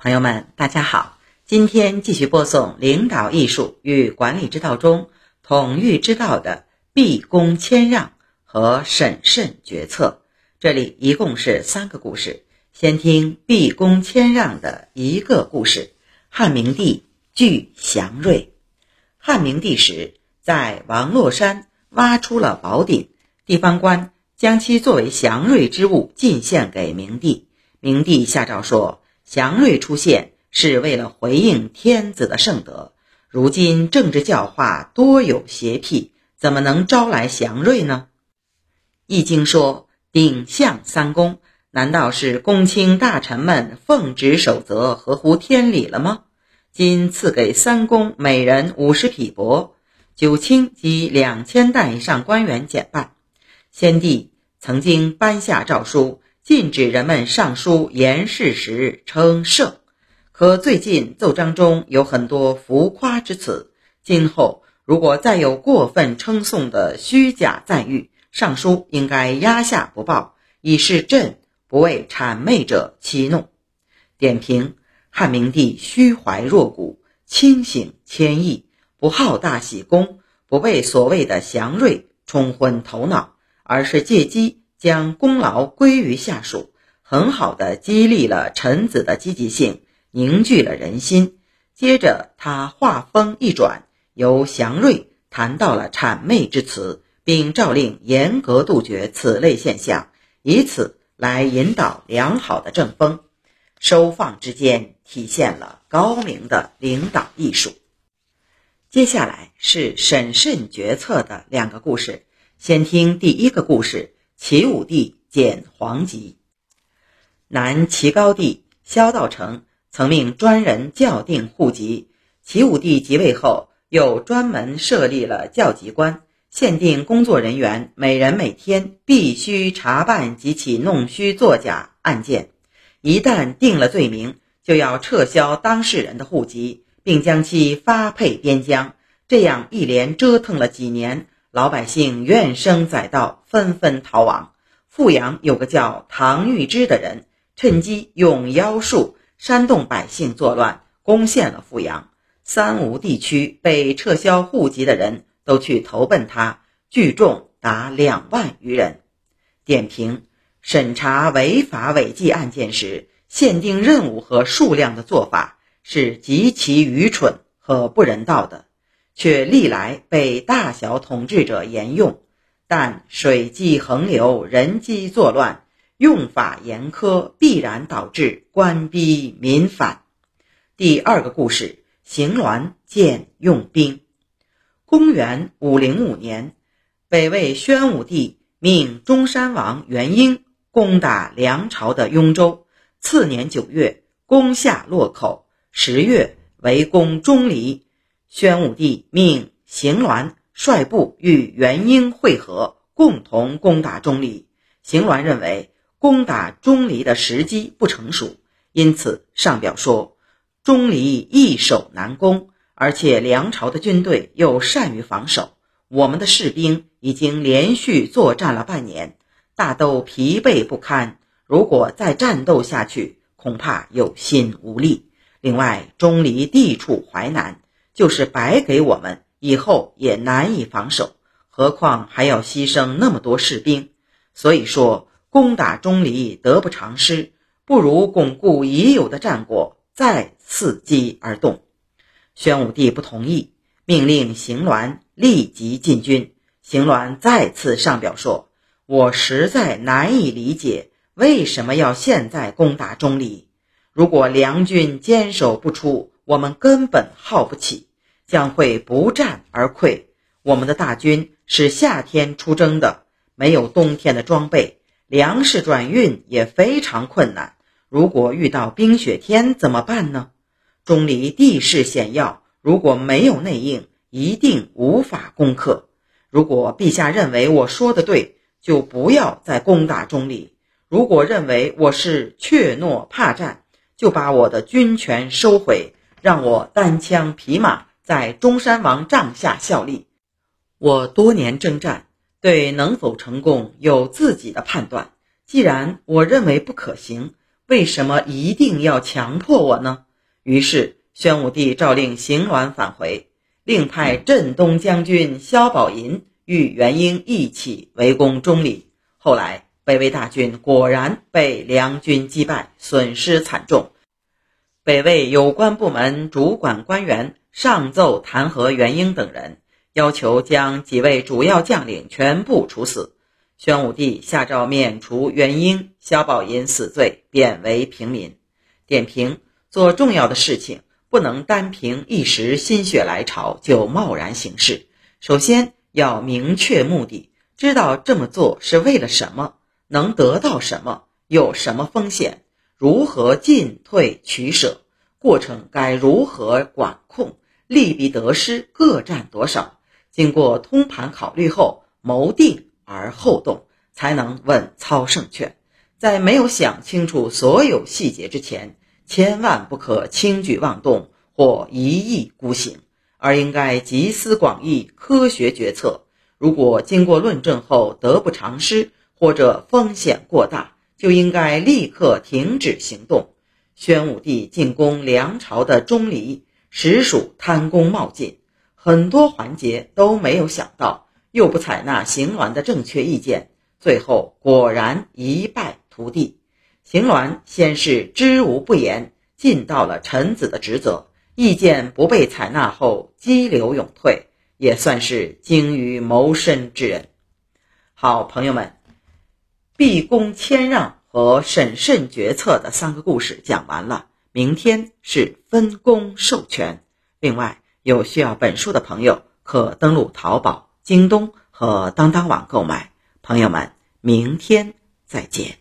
朋友们，大家好，今天继续播送领导艺术与管理之道中统御之道的毕恭谦让和审慎决策。这里一共是三个故事，先听毕恭谦让的一个故事。汉明帝聚祥瑞，汉明帝时在王洛山挖出了宝鼎，地方官将其作为祥瑞之物进献给明帝，明帝下诏说。祥瑞出现是为了回应天子的圣德。如今政治教化多有邪僻，怎么能招来祥瑞呢？易经说鼎象三公，难道是公卿大臣们奉旨守则，合乎天理了吗？今赐给三公每人五十匹帛，九卿及两千担以上官员减半。先帝曾经颁下诏书。禁止人们上书言事时称圣，可最近奏章中有很多浮夸之词。今后如果再有过分称颂的虚假赞誉，上书应该压下不报，以示朕不为谄媚者欺弄。点评：汉明帝虚怀若谷，清醒谦抑，不好大喜功，不被所谓的祥瑞冲昏头脑，而是借机。将功劳归于下属，很好的激励了臣子的积极性，凝聚了人心。接着，他话锋一转，由祥瑞谈到了谄媚之词，并诏令严格杜绝此类现象，以此来引导良好的政风。收放之间，体现了高明的领导艺术。接下来是审慎决策的两个故事，先听第一个故事。齐武帝见黄吉，南齐高帝萧道成曾命专人校定户籍。齐武帝即位后，又专门设立了校籍官，限定工作人员每人每天必须查办几起弄虚作假案件，一旦定了罪名，就要撤销当事人的户籍，并将其发配边疆。这样一连折腾了几年。老百姓怨声载道，纷纷逃亡。富阳有个叫唐玉芝的人，趁机用妖术煽动百姓作乱，攻陷了富阳。三吴地区被撤销户籍的人都去投奔他，聚众达两万余人。点评：审查违法违纪案件时，限定任务和数量的做法是极其愚蠢和不人道的。却历来被大小统治者沿用，但水际横流，人机作乱，用法严苛，必然导致官逼民反。第二个故事：邢鸾见用兵。公元五零五年，北魏宣武帝命中山王元婴攻打梁朝的雍州。次年九月，攻下洛口；十月，围攻钟离。宣武帝命邢鸾率部与元婴会合，共同攻打钟离。邢鸾认为攻打钟离的时机不成熟，因此上表说：“钟离易守难攻，而且梁朝的军队又善于防守。我们的士兵已经连续作战了半年，大都疲惫不堪。如果再战斗下去，恐怕有心无力。另外，钟离地处淮南。”就是白给我们，以后也难以防守，何况还要牺牲那么多士兵。所以说，攻打钟离得不偿失，不如巩固已有的战果，再伺机而动。宣武帝不同意，命令邢鸾立即进军。邢鸾再次上表说：“我实在难以理解，为什么要现在攻打钟离？如果梁军坚守不出，我们根本耗不起。”将会不战而溃。我们的大军是夏天出征的，没有冬天的装备，粮食转运也非常困难。如果遇到冰雪天怎么办呢？钟离地势险要，如果没有内应，一定无法攻克。如果陛下认为我说的对，就不要再攻打钟离；如果认为我是怯懦怕战，就把我的军权收回，让我单枪匹马。在中山王帐下效力，我多年征战，对能否成功有自己的判断。既然我认为不可行，为什么一定要强迫我呢？于是宣武帝诏令邢鸾返回，另派镇东将军萧宝寅与元婴一起围攻钟离。后来北魏大军果然被梁军击败，损失惨重。北魏有关部门主管官员上奏弹劾元婴等人，要求将几位主要将领全部处死。宣武帝下诏免除元婴、萧宝寅死罪，贬为平民。点评：做重要的事情不能单凭一时心血来潮就贸然行事，首先要明确目的，知道这么做是为了什么，能得到什么，有什么风险。如何进退取舍，过程该如何管控，利弊得失各占多少？经过通盘考虑后，谋定而后动，才能稳操胜券。在没有想清楚所有细节之前，千万不可轻举妄动或一意孤行，而应该集思广益，科学决策。如果经过论证后得不偿失，或者风险过大，就应该立刻停止行动。宣武帝进攻梁朝的钟离，实属贪功冒进，很多环节都没有想到，又不采纳邢鸾的正确意见，最后果然一败涂地。邢鸾先是知无不言，尽到了臣子的职责，意见不被采纳后激流勇退，也算是精于谋身之人。好，朋友们。毕恭谦让和审慎决策的三个故事讲完了，明天是分工授权。另外，有需要本书的朋友可登录淘宝、京东和当当网购买。朋友们，明天再见。